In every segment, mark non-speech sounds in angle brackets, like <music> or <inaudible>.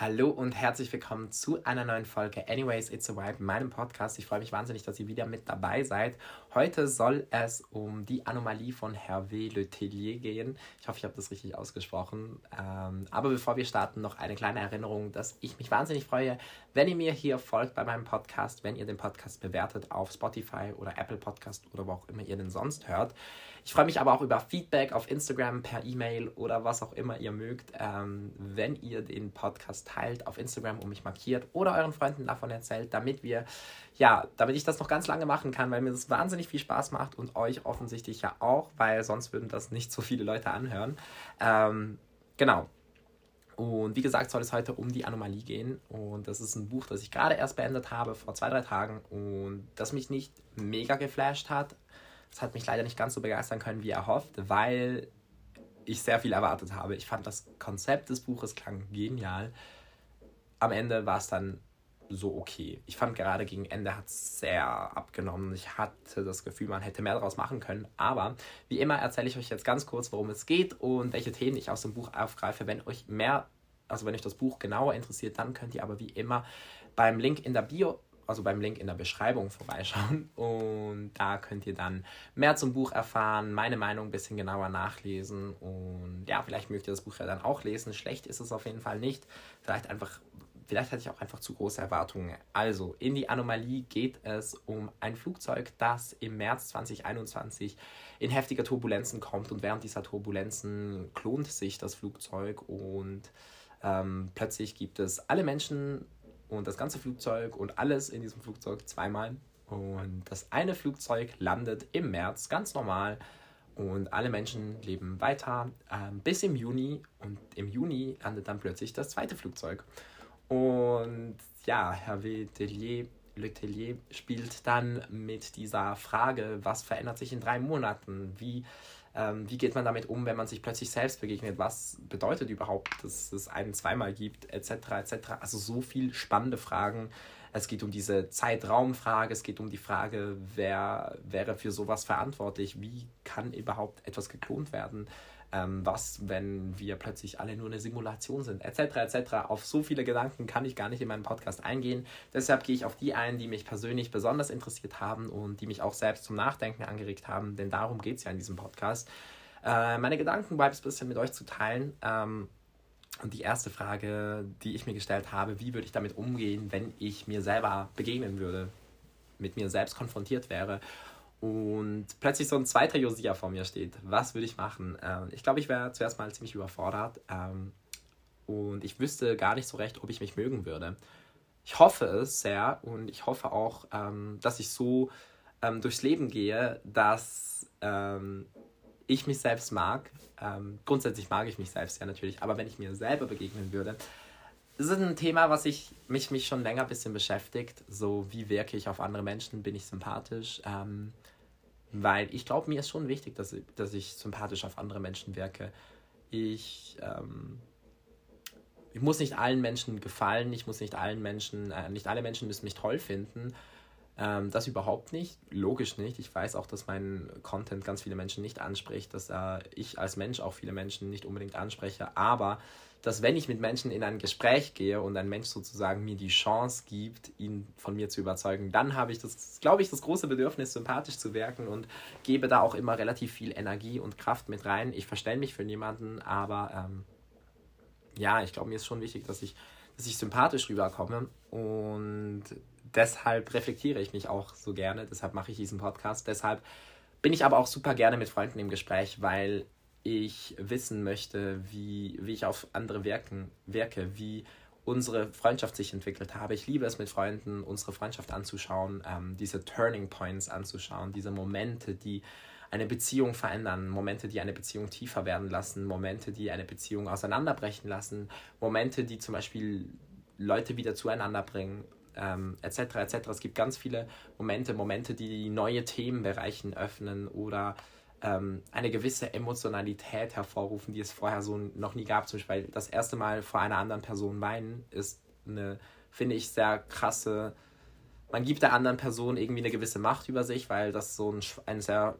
Hallo und herzlich willkommen zu einer neuen Folge Anyways It's a Vibe, meinem Podcast. Ich freue mich wahnsinnig, dass ihr wieder mit dabei seid. Heute soll es um die Anomalie von Hervé Le Tellier gehen. Ich hoffe, ich habe das richtig ausgesprochen. Ähm, aber bevor wir starten, noch eine kleine Erinnerung, dass ich mich wahnsinnig freue, wenn ihr mir hier folgt bei meinem Podcast, wenn ihr den Podcast bewertet auf Spotify oder Apple Podcast oder wo auch immer ihr den sonst hört. Ich freue mich aber auch über Feedback auf Instagram, per E-Mail oder was auch immer ihr mögt, ähm, wenn ihr den Podcast teilt auf Instagram und mich markiert oder euren Freunden davon erzählt, damit wir, ja, damit ich das noch ganz lange machen kann, weil mir das wahnsinnig viel Spaß macht und euch offensichtlich ja auch, weil sonst würden das nicht so viele Leute anhören. Ähm, genau. Und wie gesagt, soll es heute um die Anomalie gehen. Und das ist ein Buch, das ich gerade erst beendet habe, vor zwei, drei Tagen. Und das mich nicht mega geflasht hat. Das hat mich leider nicht ganz so begeistern können, wie erhofft, weil ich sehr viel erwartet habe. Ich fand das Konzept des Buches klang genial. Am Ende war es dann so okay. Ich fand gerade gegen Ende hat es sehr abgenommen. Ich hatte das Gefühl, man hätte mehr daraus machen können. Aber wie immer erzähle ich euch jetzt ganz kurz, worum es geht und welche Themen ich aus dem Buch aufgreife. Wenn euch mehr, also wenn euch das Buch genauer interessiert, dann könnt ihr aber wie immer beim Link in der Bio also beim Link in der Beschreibung vorbeischauen <laughs> und da könnt ihr dann mehr zum Buch erfahren, meine Meinung ein bisschen genauer nachlesen und ja, vielleicht mögt ihr das Buch ja dann auch lesen. Schlecht ist es auf jeden Fall nicht. Vielleicht einfach Vielleicht hatte ich auch einfach zu große Erwartungen. Also, in die Anomalie geht es um ein Flugzeug, das im März 2021 in heftige Turbulenzen kommt und während dieser Turbulenzen klont sich das Flugzeug und ähm, plötzlich gibt es alle Menschen und das ganze Flugzeug und alles in diesem Flugzeug zweimal. Und das eine Flugzeug landet im März ganz normal und alle Menschen leben weiter ähm, bis im Juni und im Juni landet dann plötzlich das zweite Flugzeug. Und ja, Hervé Tellier, Le Tellier spielt dann mit dieser Frage, was verändert sich in drei Monaten? Wie, wie geht man damit um, wenn man sich plötzlich selbst begegnet? Was bedeutet überhaupt, dass es einen zweimal gibt, etc., etc.? Also so viele spannende Fragen. Es geht um diese Zeitraumfrage, es geht um die Frage, wer wäre für sowas verantwortlich? Wie kann überhaupt etwas geklont werden? Ähm, was, wenn wir plötzlich alle nur eine Simulation sind, etc. etc. Auf so viele Gedanken kann ich gar nicht in meinen Podcast eingehen. Deshalb gehe ich auf die ein, die mich persönlich besonders interessiert haben und die mich auch selbst zum Nachdenken angeregt haben, denn darum geht es ja in diesem Podcast. Äh, meine Gedanken bleibt es ein bisschen mit euch zu teilen. Ähm, und die erste Frage, die ich mir gestellt habe, wie würde ich damit umgehen, wenn ich mir selber begegnen würde, mit mir selbst konfrontiert wäre und plötzlich so ein zweiter Josia vor mir steht. Was würde ich machen? Ähm, ich glaube, ich wäre zuerst mal ziemlich überfordert ähm, und ich wüsste gar nicht so recht, ob ich mich mögen würde. Ich hoffe es sehr und ich hoffe auch, ähm, dass ich so ähm, durchs Leben gehe, dass ähm, ich mich selbst mag. Ähm, grundsätzlich mag ich mich selbst ja natürlich, aber wenn ich mir selber begegnen würde, das ist ein Thema, was ich, mich, mich schon länger ein bisschen beschäftigt. So, wie wirke ich auf andere Menschen? Bin ich sympathisch? Ähm, weil ich glaube, mir ist schon wichtig, dass, ich, dass ich sympathisch auf andere Menschen wirke. Ich, ähm, ich muss nicht allen Menschen gefallen, ich muss nicht allen Menschen, äh, nicht alle Menschen müssen mich toll finden. Ähm, das überhaupt nicht, logisch nicht. Ich weiß auch, dass mein Content ganz viele Menschen nicht anspricht, dass äh, ich als Mensch auch viele Menschen nicht unbedingt anspreche, aber dass wenn ich mit Menschen in ein Gespräch gehe und ein Mensch sozusagen mir die Chance gibt, ihn von mir zu überzeugen, dann habe ich das, glaube ich, das große Bedürfnis, sympathisch zu wirken und gebe da auch immer relativ viel Energie und Kraft mit rein. Ich verstelle mich für niemanden, aber ähm, ja, ich glaube, mir ist schon wichtig, dass ich, dass ich sympathisch rüberkomme und deshalb reflektiere ich mich auch so gerne, deshalb mache ich diesen Podcast, deshalb bin ich aber auch super gerne mit Freunden im Gespräch, weil ich wissen möchte, wie, wie ich auf andere wirken, wirke, wie unsere Freundschaft sich entwickelt habe. Ich liebe es mit Freunden, unsere Freundschaft anzuschauen, ähm, diese Turning Points anzuschauen, diese Momente, die eine Beziehung verändern, Momente, die eine Beziehung tiefer werden lassen, Momente, die eine Beziehung auseinanderbrechen lassen, Momente, die zum Beispiel Leute wieder zueinander bringen, ähm, etc. etc. Es gibt ganz viele Momente, Momente, die neue Themenbereichen öffnen oder ähm, eine gewisse Emotionalität hervorrufen, die es vorher so noch nie gab. Zum Beispiel das erste Mal vor einer anderen Person weinen ist eine, finde ich, sehr krasse. Man gibt der anderen Person irgendwie eine gewisse Macht über sich, weil das so ein, ein sehr,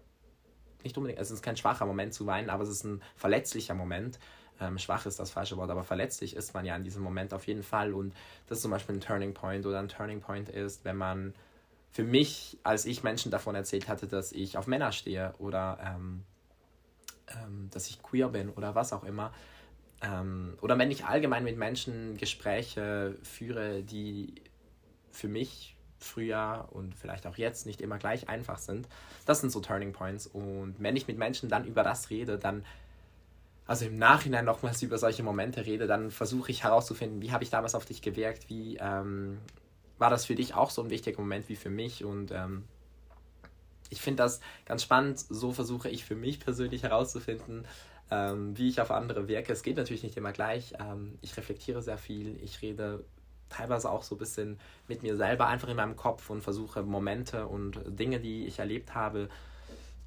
nicht unbedingt, es ist kein schwacher Moment zu weinen, aber es ist ein verletzlicher Moment. Ähm, schwach ist das falsche Wort, aber verletzlich ist man ja in diesem Moment auf jeden Fall. Und das ist zum Beispiel ein Turning Point oder ein Turning Point ist, wenn man für mich, als ich Menschen davon erzählt hatte, dass ich auf Männer stehe oder ähm, ähm, dass ich queer bin oder was auch immer, ähm, oder wenn ich allgemein mit Menschen Gespräche führe, die für mich früher und vielleicht auch jetzt nicht immer gleich einfach sind, das sind so Turning Points. Und wenn ich mit Menschen dann über das rede, dann also im Nachhinein nochmals über solche Momente rede, dann versuche ich herauszufinden, wie habe ich damals auf dich gewirkt, wie ähm, war das für dich auch so ein wichtiger Moment wie für mich und ähm, ich finde das ganz spannend, so versuche ich für mich persönlich herauszufinden, ähm, wie ich auf andere wirke. Es geht natürlich nicht immer gleich, ähm, ich reflektiere sehr viel, ich rede teilweise auch so ein bisschen mit mir selber einfach in meinem Kopf und versuche Momente und Dinge, die ich erlebt habe,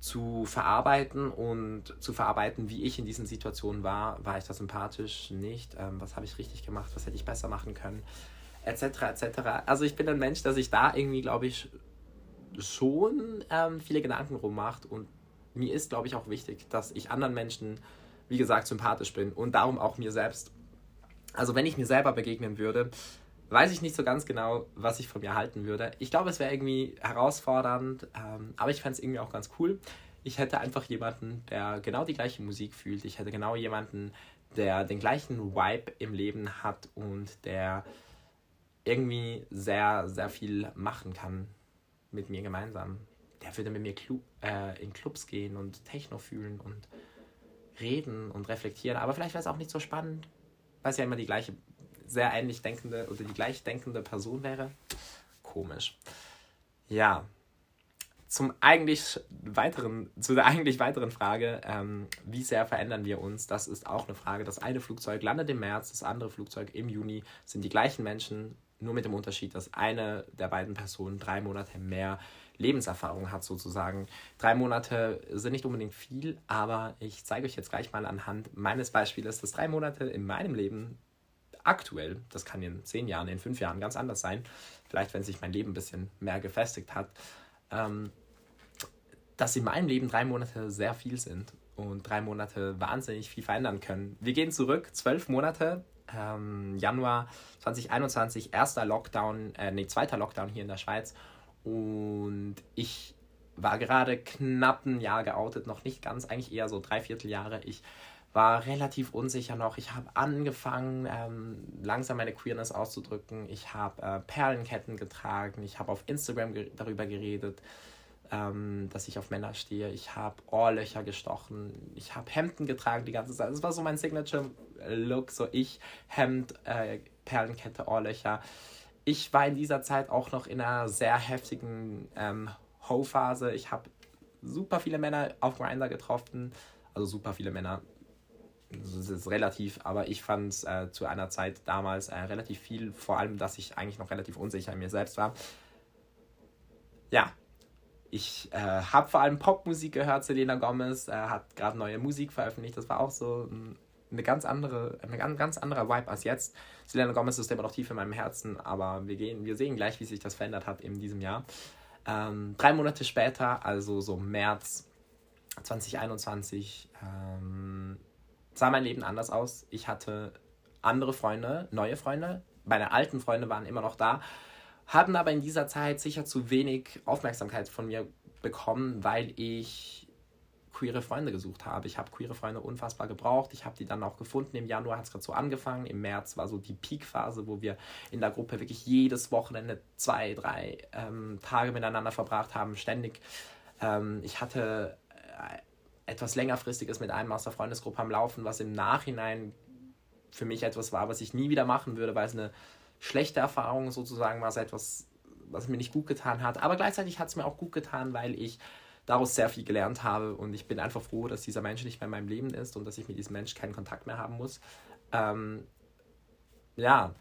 zu verarbeiten und zu verarbeiten, wie ich in diesen Situationen war. War ich da sympathisch? Nicht? Ähm, was habe ich richtig gemacht? Was hätte ich besser machen können? Etc. etc. Also ich bin ein Mensch, der sich da irgendwie, glaube ich, schon ähm, viele Gedanken rummacht und mir ist, glaube ich, auch wichtig, dass ich anderen Menschen, wie gesagt, sympathisch bin und darum auch mir selbst. Also wenn ich mir selber begegnen würde, weiß ich nicht so ganz genau, was ich von mir halten würde. Ich glaube, es wäre irgendwie herausfordernd, ähm, aber ich fände es irgendwie auch ganz cool. Ich hätte einfach jemanden, der genau die gleiche Musik fühlt. Ich hätte genau jemanden, der den gleichen Vibe im Leben hat und der irgendwie sehr, sehr viel machen kann mit mir gemeinsam. Der würde mit mir Clu äh, in Clubs gehen und Techno fühlen und reden und reflektieren. Aber vielleicht wäre es auch nicht so spannend, weil es ja immer die gleiche sehr ähnlich denkende oder die gleich denkende Person wäre. Komisch. Ja. Zum eigentlich weiteren, zu der eigentlich weiteren Frage, ähm, wie sehr verändern wir uns? Das ist auch eine Frage. Das eine Flugzeug landet im März, das andere Flugzeug im Juni, sind die gleichen Menschen, nur mit dem Unterschied, dass eine der beiden Personen drei Monate mehr Lebenserfahrung hat sozusagen. Drei Monate sind nicht unbedingt viel, aber ich zeige euch jetzt gleich mal anhand meines Beispiels, dass drei Monate in meinem Leben aktuell, das kann in zehn Jahren, in fünf Jahren ganz anders sein, vielleicht wenn sich mein Leben ein bisschen mehr gefestigt hat, ähm, dass in meinem Leben drei Monate sehr viel sind und drei Monate wahnsinnig viel verändern können. Wir gehen zurück, zwölf Monate, ähm, Januar 2021, erster Lockdown, äh, nee, zweiter Lockdown hier in der Schweiz und ich war gerade knapp ein Jahr geoutet, noch nicht ganz, eigentlich eher so dreiviertel Jahre. Ich war relativ unsicher noch. Ich habe angefangen, ähm, langsam meine Queerness auszudrücken. Ich habe äh, Perlenketten getragen. Ich habe auf Instagram ge darüber geredet, ähm, dass ich auf Männer stehe. Ich habe Ohrlöcher gestochen. Ich habe Hemden getragen die ganze Zeit. Das war so mein Signature-Look. So ich, Hemd, äh, Perlenkette, Ohrlöcher. Ich war in dieser Zeit auch noch in einer sehr heftigen ähm, Ho-Phase. Ich habe super viele Männer auf Grindr getroffen. Also super viele Männer das ist relativ, aber ich fand es äh, zu einer Zeit damals äh, relativ viel, vor allem, dass ich eigentlich noch relativ unsicher in mir selbst war. Ja, ich äh, habe vor allem Popmusik gehört. Selena Gomez äh, hat gerade neue Musik veröffentlicht. Das war auch so eine ganz andere, eine ganz, ganz anderer Vibe als jetzt. Selena Gomez ist immer noch tief in meinem Herzen, aber wir, gehen, wir sehen gleich, wie sich das verändert hat in diesem Jahr. Ähm, drei Monate später, also so März 2021, ähm, sah mein Leben anders aus. Ich hatte andere Freunde, neue Freunde. Meine alten Freunde waren immer noch da, hatten aber in dieser Zeit sicher zu wenig Aufmerksamkeit von mir bekommen, weil ich queere Freunde gesucht habe. Ich habe queere Freunde unfassbar gebraucht. Ich habe die dann auch gefunden. Im Januar hat es gerade so angefangen. Im März war so die Peak-Phase, wo wir in der Gruppe wirklich jedes Wochenende zwei, drei ähm, Tage miteinander verbracht haben, ständig. Ähm, ich hatte äh, etwas längerfristiges mit einem aus der Freundesgruppe am Laufen, was im Nachhinein für mich etwas war, was ich nie wieder machen würde, weil es eine schlechte Erfahrung sozusagen war, es etwas, was mir nicht gut getan hat. Aber gleichzeitig hat es mir auch gut getan, weil ich daraus sehr viel gelernt habe und ich bin einfach froh, dass dieser Mensch nicht mehr in meinem Leben ist und dass ich mit diesem Mensch keinen Kontakt mehr haben muss. Ähm, ja,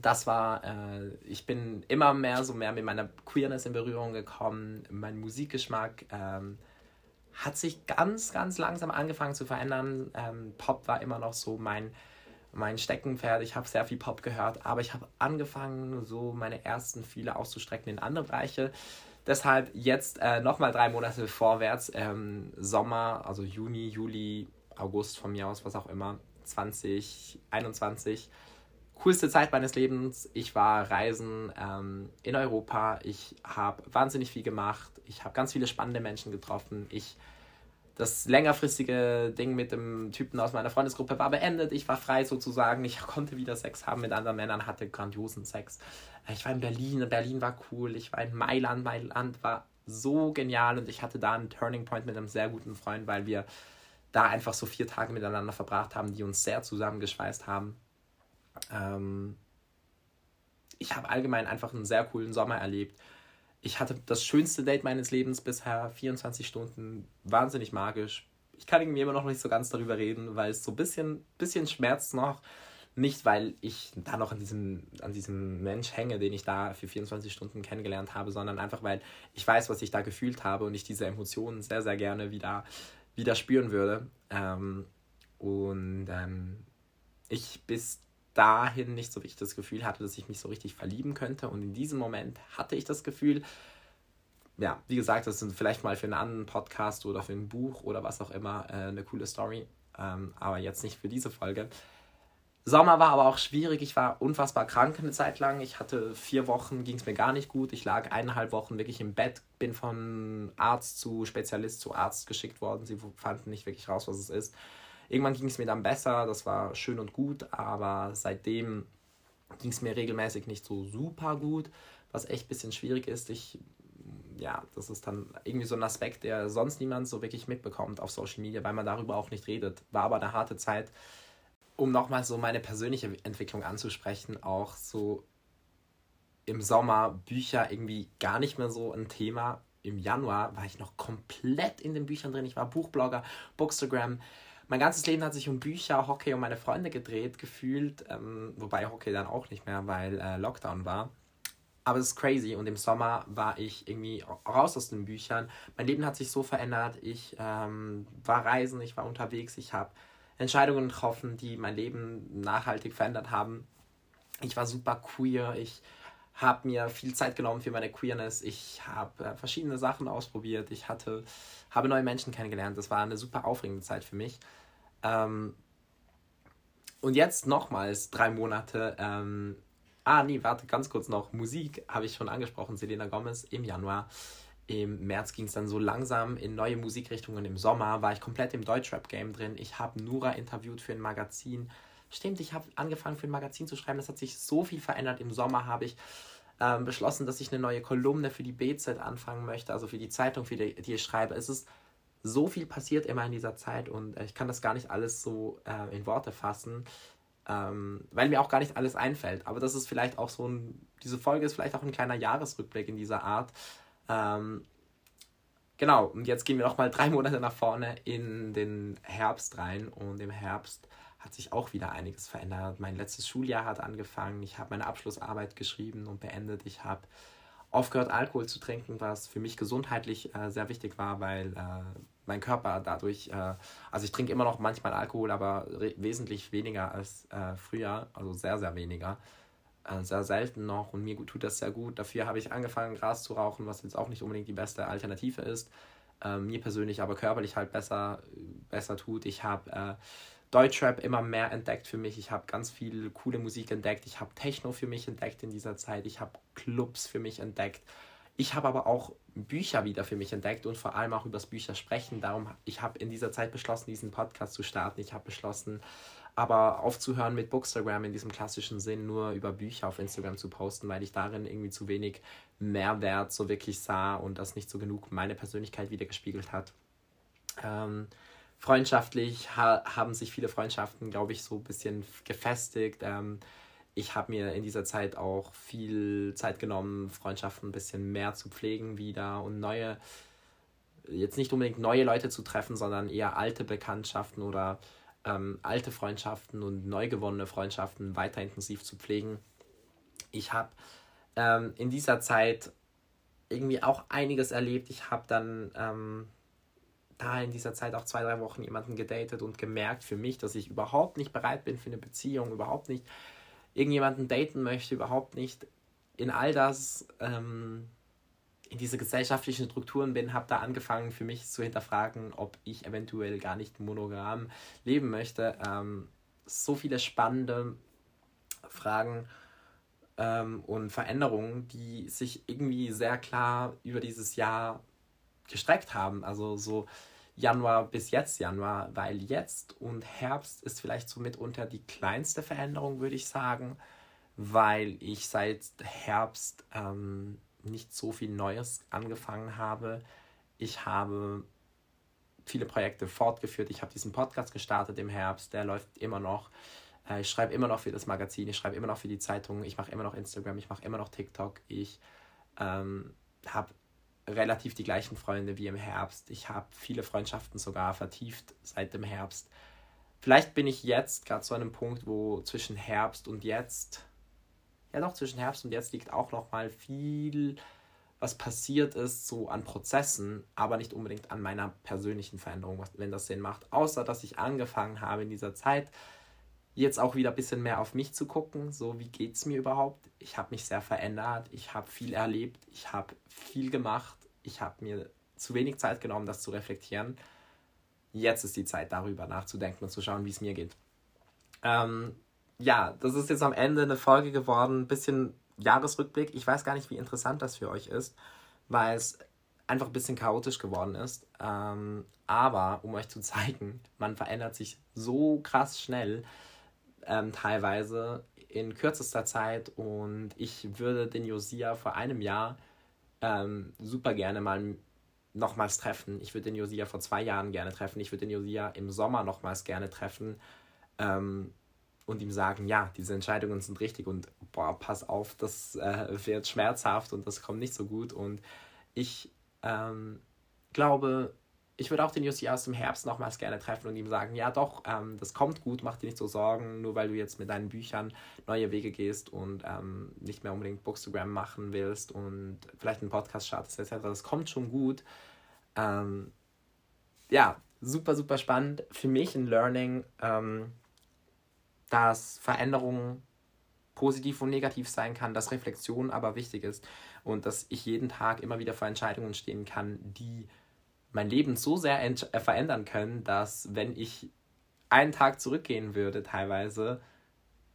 das war, äh, ich bin immer mehr so mehr mit meiner Queerness in Berührung gekommen, mein Musikgeschmack. Ähm, hat sich ganz, ganz langsam angefangen zu verändern. Ähm, Pop war immer noch so mein, mein Steckenpferd. Ich habe sehr viel Pop gehört, aber ich habe angefangen, so meine ersten Fühle auszustrecken in andere Bereiche. Deshalb jetzt äh, nochmal drei Monate vorwärts, ähm, Sommer, also Juni, Juli, August von mir aus, was auch immer, 2021 coolste Zeit meines Lebens. Ich war reisen ähm, in Europa. Ich habe wahnsinnig viel gemacht. Ich habe ganz viele spannende Menschen getroffen. Ich das längerfristige Ding mit dem Typen aus meiner Freundesgruppe war beendet. Ich war frei sozusagen. Ich <laughs> konnte wieder Sex haben mit anderen Männern, hatte grandiosen Sex. Ich war in Berlin. Berlin war cool. Ich war in Mailand. Mailand war so genial und ich hatte da einen Turning Point mit einem sehr guten Freund, weil wir da einfach so vier Tage miteinander verbracht haben, die uns sehr zusammengeschweißt haben. Ähm ich habe allgemein einfach einen sehr coolen Sommer erlebt ich hatte das schönste Date meines Lebens bisher, 24 Stunden, wahnsinnig magisch. Ich kann irgendwie immer noch nicht so ganz darüber reden, weil es so ein bisschen, bisschen schmerzt noch. Nicht, weil ich da noch an diesem, an diesem Mensch hänge, den ich da für 24 Stunden kennengelernt habe, sondern einfach, weil ich weiß, was ich da gefühlt habe und ich diese Emotionen sehr, sehr gerne wieder, wieder spüren würde. Ähm, und ähm, ich bis dahin nicht so richtig das Gefühl hatte, dass ich mich so richtig verlieben könnte. Und in diesem Moment hatte ich das Gefühl, ja, wie gesagt, das sind vielleicht mal für einen anderen Podcast oder für ein Buch oder was auch immer äh, eine coole Story, ähm, aber jetzt nicht für diese Folge. Sommer war aber auch schwierig. Ich war unfassbar krank eine Zeit lang. Ich hatte vier Wochen, ging es mir gar nicht gut. Ich lag eineinhalb Wochen wirklich im Bett, bin von Arzt zu Spezialist zu Arzt geschickt worden. Sie fanden nicht wirklich raus, was es ist. Irgendwann ging es mir dann besser, das war schön und gut, aber seitdem ging es mir regelmäßig nicht so super gut, was echt ein bisschen schwierig ist. Ich, ja, das ist dann irgendwie so ein Aspekt, der sonst niemand so wirklich mitbekommt auf Social Media, weil man darüber auch nicht redet. War aber eine harte Zeit, um nochmal so meine persönliche Entwicklung anzusprechen, auch so im Sommer Bücher irgendwie gar nicht mehr so ein Thema. Im Januar war ich noch komplett in den Büchern drin. Ich war Buchblogger, Bookstagram, mein ganzes Leben hat sich um Bücher, Hockey und meine Freunde gedreht, gefühlt. Ähm, wobei Hockey dann auch nicht mehr, weil äh, Lockdown war. Aber es ist crazy und im Sommer war ich irgendwie raus aus den Büchern. Mein Leben hat sich so verändert. Ich ähm, war reisen, ich war unterwegs, ich habe Entscheidungen getroffen, die mein Leben nachhaltig verändert haben. Ich war super queer, ich habe mir viel Zeit genommen für meine Queerness. Ich habe äh, verschiedene Sachen ausprobiert. Ich hatte, habe neue Menschen kennengelernt. Das war eine super aufregende Zeit für mich. Ähm, und jetzt nochmals drei Monate. Ähm, ah, nee, warte, ganz kurz noch. Musik habe ich schon angesprochen, Selena Gomez im Januar. Im März ging es dann so langsam in neue Musikrichtungen. Im Sommer war ich komplett im Deutschrap-Game drin. Ich habe Nura interviewt für ein Magazin. Stimmt, ich habe angefangen für ein Magazin zu schreiben. Das hat sich so viel verändert. Im Sommer habe ich ähm, beschlossen, dass ich eine neue Kolumne für die BZ anfangen möchte, also für die Zeitung, für die, die ich schreibe. Es ist so viel passiert immer in dieser Zeit und äh, ich kann das gar nicht alles so äh, in Worte fassen, ähm, weil mir auch gar nicht alles einfällt. Aber das ist vielleicht auch so ein, diese Folge ist vielleicht auch ein kleiner Jahresrückblick in dieser Art. Ähm, genau, und jetzt gehen wir nochmal drei Monate nach vorne in den Herbst rein und im Herbst hat sich auch wieder einiges verändert. Mein letztes Schuljahr hat angefangen, ich habe meine Abschlussarbeit geschrieben und beendet, ich habe aufgehört, Alkohol zu trinken, was für mich gesundheitlich äh, sehr wichtig war, weil äh, mein Körper dadurch, äh, also ich trinke immer noch manchmal Alkohol, aber wesentlich weniger als äh, früher, also sehr, sehr weniger. Äh, sehr selten noch und mir tut das sehr gut. Dafür habe ich angefangen, Gras zu rauchen, was jetzt auch nicht unbedingt die beste Alternative ist. Äh, mir persönlich aber körperlich halt besser, besser tut. Ich habe Deutschrap immer mehr entdeckt für mich. Ich habe ganz viel coole Musik entdeckt. Ich habe Techno für mich entdeckt in dieser Zeit. Ich habe Clubs für mich entdeckt. Ich habe aber auch Bücher wieder für mich entdeckt und vor allem auch über das Bücher sprechen. Darum, ich habe in dieser Zeit beschlossen, diesen Podcast zu starten. Ich habe beschlossen, aber aufzuhören mit Bookstagram in diesem klassischen Sinn, nur über Bücher auf Instagram zu posten, weil ich darin irgendwie zu wenig Mehrwert so wirklich sah und das nicht so genug meine Persönlichkeit wiedergespiegelt hat. Ähm, freundschaftlich ha haben sich viele Freundschaften, glaube ich, so ein bisschen gefestigt. Ähm, ich habe mir in dieser Zeit auch viel Zeit genommen, Freundschaften ein bisschen mehr zu pflegen wieder und neue, jetzt nicht unbedingt neue Leute zu treffen, sondern eher alte Bekanntschaften oder ähm, alte Freundschaften und neu gewonnene Freundschaften weiter intensiv zu pflegen. Ich habe ähm, in dieser Zeit irgendwie auch einiges erlebt. Ich habe dann ähm, da in dieser Zeit auch zwei, drei Wochen jemanden gedatet und gemerkt für mich, dass ich überhaupt nicht bereit bin für eine Beziehung, überhaupt nicht irgendjemanden daten möchte, überhaupt nicht in all das, ähm, in diese gesellschaftlichen Strukturen bin, habe da angefangen für mich zu hinterfragen, ob ich eventuell gar nicht monogam leben möchte. Ähm, so viele spannende Fragen ähm, und Veränderungen, die sich irgendwie sehr klar über dieses Jahr gestreckt haben. Also so Januar bis jetzt Januar, weil jetzt und Herbst ist vielleicht so mitunter die kleinste Veränderung, würde ich sagen, weil ich seit Herbst ähm, nicht so viel Neues angefangen habe. Ich habe viele Projekte fortgeführt. Ich habe diesen Podcast gestartet im Herbst, der läuft immer noch. Äh, ich schreibe immer noch für das Magazin, ich schreibe immer noch für die Zeitung, ich mache immer noch Instagram, ich mache immer noch TikTok. Ich ähm, habe relativ die gleichen Freunde wie im Herbst. Ich habe viele Freundschaften sogar vertieft seit dem Herbst. Vielleicht bin ich jetzt gerade zu einem Punkt, wo zwischen Herbst und jetzt, ja doch, zwischen Herbst und jetzt liegt auch noch mal viel, was passiert ist, so an Prozessen, aber nicht unbedingt an meiner persönlichen Veränderung, wenn das Sinn macht. Außer, dass ich angefangen habe in dieser Zeit, jetzt auch wieder ein bisschen mehr auf mich zu gucken, so wie geht es mir überhaupt. Ich habe mich sehr verändert, ich habe viel erlebt, ich habe viel gemacht, ich habe mir zu wenig Zeit genommen, das zu reflektieren. Jetzt ist die Zeit, darüber nachzudenken und zu schauen, wie es mir geht. Ähm, ja, das ist jetzt am Ende eine Folge geworden, ein bisschen Jahresrückblick. Ich weiß gar nicht, wie interessant das für euch ist, weil es einfach ein bisschen chaotisch geworden ist. Ähm, aber um euch zu zeigen, man verändert sich so krass schnell, ähm, teilweise in kürzester Zeit. Und ich würde den Josia vor einem Jahr ähm, super gerne mal nochmals treffen. Ich würde den Josia vor zwei Jahren gerne treffen. Ich würde den Josia im Sommer nochmals gerne treffen ähm, und ihm sagen, ja, diese Entscheidungen sind richtig und boah, pass auf, das äh, wird schmerzhaft und das kommt nicht so gut. Und ich ähm, glaube, ich würde auch den Jussi aus dem Herbst nochmals gerne treffen und ihm sagen, ja doch, ähm, das kommt gut, mach dir nicht so Sorgen, nur weil du jetzt mit deinen Büchern neue Wege gehst und ähm, nicht mehr unbedingt Bookstagram machen willst und vielleicht einen Podcast startest etc. Das kommt schon gut. Ähm, ja, super, super spannend. Für mich ein Learning, ähm, dass Veränderungen positiv und negativ sein kann, dass Reflexion aber wichtig ist und dass ich jeden Tag immer wieder vor Entscheidungen stehen kann, die mein Leben so sehr äh, verändern können, dass wenn ich einen Tag zurückgehen würde, teilweise,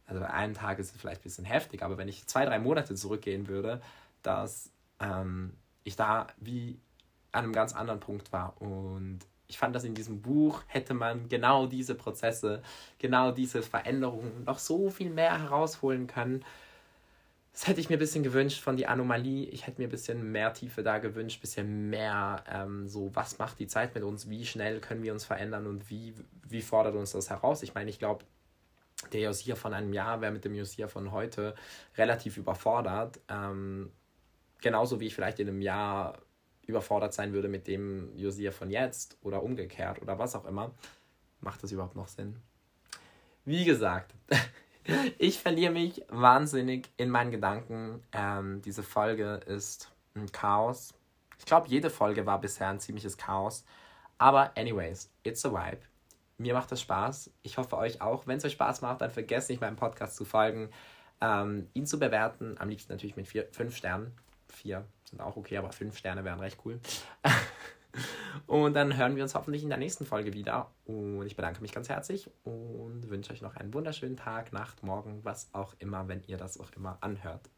also einen Tag ist vielleicht ein bisschen heftig, aber wenn ich zwei, drei Monate zurückgehen würde, dass ähm, ich da wie an einem ganz anderen Punkt war. Und ich fand, dass in diesem Buch hätte man genau diese Prozesse, genau diese Veränderungen noch so viel mehr herausholen können das hätte ich mir ein bisschen gewünscht von die Anomalie. Ich hätte mir ein bisschen mehr Tiefe da gewünscht, ein bisschen mehr ähm, so, was macht die Zeit mit uns, wie schnell können wir uns verändern und wie, wie fordert uns das heraus. Ich meine, ich glaube, der Josia von einem Jahr wäre mit dem Josia von heute relativ überfordert. Ähm, genauso wie ich vielleicht in einem Jahr überfordert sein würde mit dem Josia von jetzt oder umgekehrt oder was auch immer. Macht das überhaupt noch Sinn? Wie gesagt, <laughs> ich verliere mich wahnsinnig in meinen Gedanken. Ähm, diese Folge ist ein Chaos. Ich glaube, jede Folge war bisher ein ziemliches Chaos. Aber anyways, it's a vibe. Mir macht das Spaß. Ich hoffe euch auch. Wenn es euch Spaß macht, dann vergesst nicht, meinem Podcast zu folgen, ähm, ihn zu bewerten. Am liebsten natürlich mit vier, fünf Sternen. Vier sind auch okay, aber fünf Sterne wären recht cool. <laughs> Und dann hören wir uns hoffentlich in der nächsten Folge wieder. Und ich bedanke mich ganz herzlich und wünsche euch noch einen wunderschönen Tag, Nacht, Morgen, was auch immer, wenn ihr das auch immer anhört.